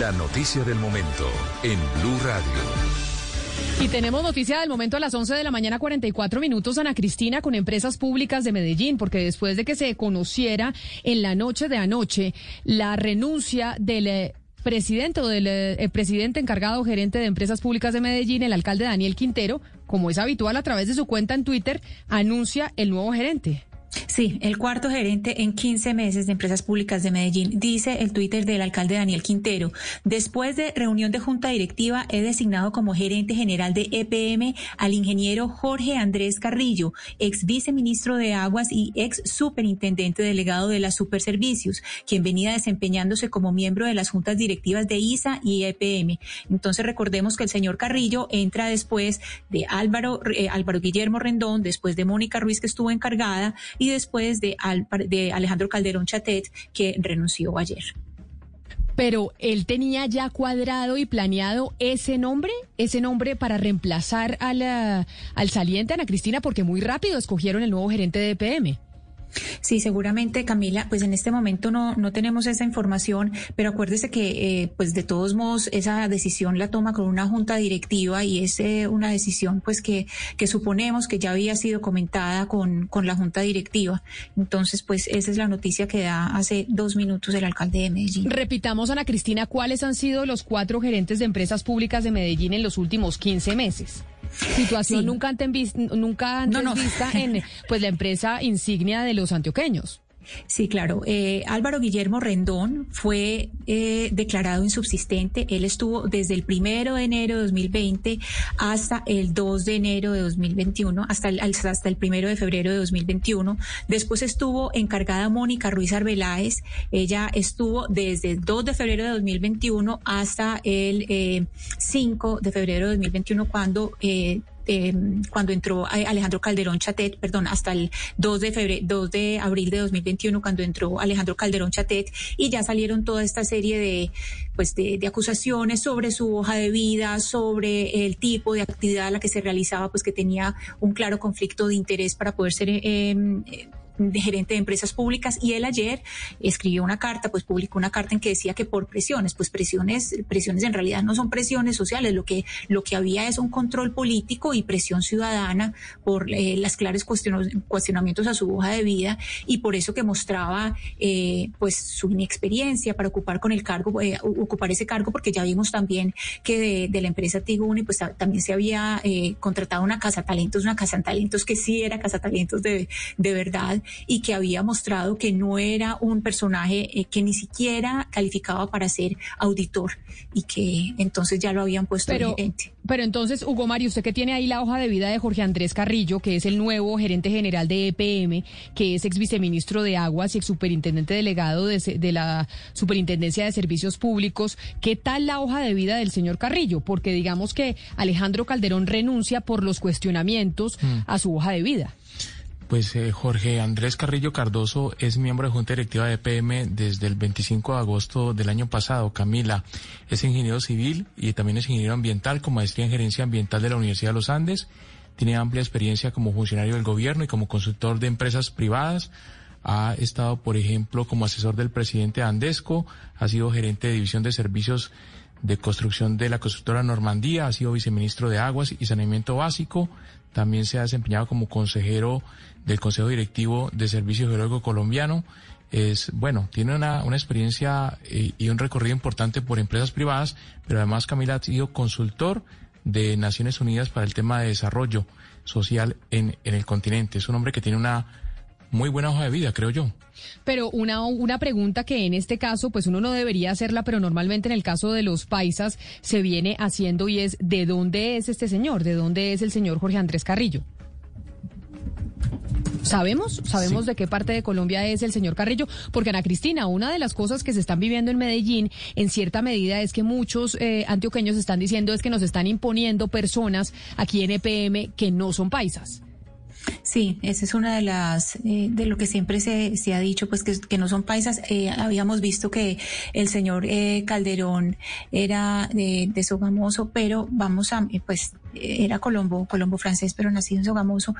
La noticia del momento en Blue Radio. Y tenemos noticia del momento a las 11 de la mañana, 44 minutos, Ana Cristina, con empresas públicas de Medellín, porque después de que se conociera en la noche de anoche la renuncia del eh, presidente o del eh, presidente encargado gerente de empresas públicas de Medellín, el alcalde Daniel Quintero, como es habitual a través de su cuenta en Twitter, anuncia el nuevo gerente. Sí, el cuarto gerente en 15 meses de Empresas Públicas de Medellín, dice el Twitter del alcalde Daniel Quintero. Después de reunión de junta directiva, he designado como gerente general de EPM al ingeniero Jorge Andrés Carrillo, ex viceministro de Aguas y ex superintendente delegado de las Superservicios, quien venía desempeñándose como miembro de las juntas directivas de ISA y EPM. Entonces recordemos que el señor Carrillo entra después de Álvaro, eh, Álvaro Guillermo Rendón, después de Mónica Ruiz que estuvo encargada y después de, de Alejandro Calderón Chatet, que renunció ayer. Pero él tenía ya cuadrado y planeado ese nombre, ese nombre para reemplazar a la, al saliente Ana Cristina, porque muy rápido escogieron el nuevo gerente de EPM. Sí, seguramente, Camila, pues en este momento no, no tenemos esa información, pero acuérdese que, eh, pues de todos modos, esa decisión la toma con una junta directiva y es eh, una decisión, pues que, que suponemos que ya había sido comentada con, con la junta directiva. Entonces, pues esa es la noticia que da hace dos minutos el alcalde de Medellín. Repitamos, Ana Cristina, ¿cuáles han sido los cuatro gerentes de empresas públicas de Medellín en los últimos 15 meses? Situación nunca antes, nunca antes vista en pues la empresa insignia de los antioqueños. Sí, claro. Eh, Álvaro Guillermo Rendón fue eh, declarado insubsistente. Él estuvo desde el primero de enero de 2020 hasta el 2 de enero de 2021, hasta el, hasta el primero de febrero de 2021. Después estuvo encargada Mónica Ruiz Arbeláez. Ella estuvo desde el 2 de febrero de 2021 hasta el eh, 5 de febrero de 2021 cuando eh, cuando entró Alejandro Calderón Chatet, perdón, hasta el 2 de febrero, 2 de abril de 2021, cuando entró Alejandro Calderón Chatet, y ya salieron toda esta serie de, pues, de, acusaciones sobre su hoja de vida, sobre el tipo de actividad a la que se realizaba, pues que tenía un claro conflicto de interés para poder ser eh, de gerente de empresas públicas y él ayer escribió una carta, pues publicó una carta en que decía que por presiones, pues presiones, presiones en realidad no son presiones sociales, lo que, lo que había es un control político y presión ciudadana por eh, las claras cuestionamientos a su hoja de vida y por eso que mostraba eh, pues su inexperiencia para ocupar con el cargo, eh, ocupar ese cargo, porque ya vimos también que de, la empresa Tiguni pues también se había contratado una casa talentos, una casa talentos que sí era casa talentos de, de verdad y que había mostrado que no era un personaje eh, que ni siquiera calificaba para ser auditor y que entonces ya lo habían puesto pero, gerente. Pero entonces, Hugo Mario, usted que tiene ahí la hoja de vida de Jorge Andrés Carrillo, que es el nuevo gerente general de EPM, que es ex viceministro de Aguas y ex superintendente delegado de, de la Superintendencia de Servicios Públicos, ¿qué tal la hoja de vida del señor Carrillo? Porque digamos que Alejandro Calderón renuncia por los cuestionamientos mm. a su hoja de vida. Pues eh, Jorge Andrés Carrillo Cardoso es miembro de Junta Directiva de EPM desde el 25 de agosto del año pasado. Camila es ingeniero civil y también es ingeniero ambiental con maestría en gerencia ambiental de la Universidad de los Andes. Tiene amplia experiencia como funcionario del gobierno y como consultor de empresas privadas. Ha estado, por ejemplo, como asesor del presidente Andesco, ha sido gerente de división de servicios de construcción de la constructora Normandía, ha sido viceministro de Aguas y Saneamiento Básico, también se ha desempeñado como consejero del Consejo Directivo de Servicio Geológico Colombiano. Es, bueno, tiene una, una experiencia y, eh, y un recorrido importante por empresas privadas, pero además Camila ha sido consultor de Naciones Unidas para el tema de desarrollo social en, en el continente. Es un hombre que tiene una muy buena hoja de vida, creo yo. Pero una, una pregunta que en este caso, pues uno no debería hacerla, pero normalmente en el caso de los paisas se viene haciendo y es, ¿de dónde es este señor? ¿De dónde es el señor Jorge Andrés Carrillo? ¿Sabemos? ¿Sabemos de qué parte de Colombia es el señor Carrillo? Porque Ana Cristina, una de las cosas que se están viviendo en Medellín, en cierta medida, es que muchos eh, antioqueños están diciendo es que nos están imponiendo personas aquí en EPM que no son paisas. Sí, esa es una de las, eh, de lo que siempre se, se ha dicho, pues que, que no son paisas. Eh, habíamos visto que el señor eh, Calderón era de, de, Sogamoso, pero vamos a, eh, pues era Colombo, Colombo francés, pero nacido en Sogamoso.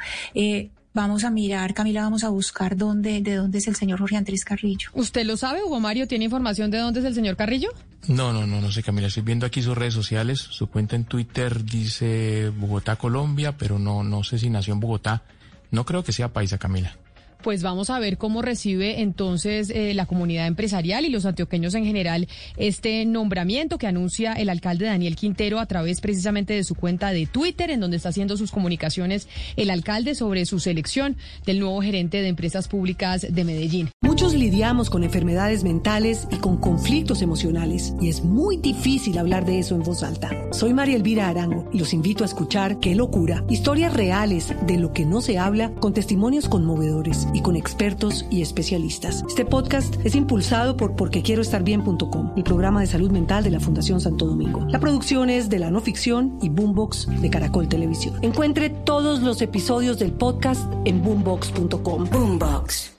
Vamos a mirar, Camila, vamos a buscar dónde, de dónde es el señor Jorge Andrés Carrillo. ¿Usted lo sabe, Hugo Mario? ¿Tiene información de dónde es el señor Carrillo? No, no, no, no sé, Camila. Estoy viendo aquí sus redes sociales. Su cuenta en Twitter dice Bogotá, Colombia, pero no, no sé si nació en Bogotá. No creo que sea paisa, Camila pues vamos a ver cómo recibe entonces eh, la comunidad empresarial y los antioqueños en general este nombramiento que anuncia el alcalde Daniel Quintero a través precisamente de su cuenta de Twitter, en donde está haciendo sus comunicaciones el alcalde sobre su selección del nuevo gerente de empresas públicas de Medellín. Muchos lidiamos con enfermedades mentales y con conflictos emocionales y es muy difícil hablar de eso en voz alta. Soy María Elvira Arango y los invito a escuchar Qué locura, historias reales de lo que no se habla con testimonios conmovedores y con expertos y especialistas. Este podcast es impulsado por porquequieroestarbien.com, el programa de salud mental de la Fundación Santo Domingo. La producción es de la no ficción y Boombox de Caracol Televisión. Encuentre todos los episodios del podcast en boombox.com. Boombox.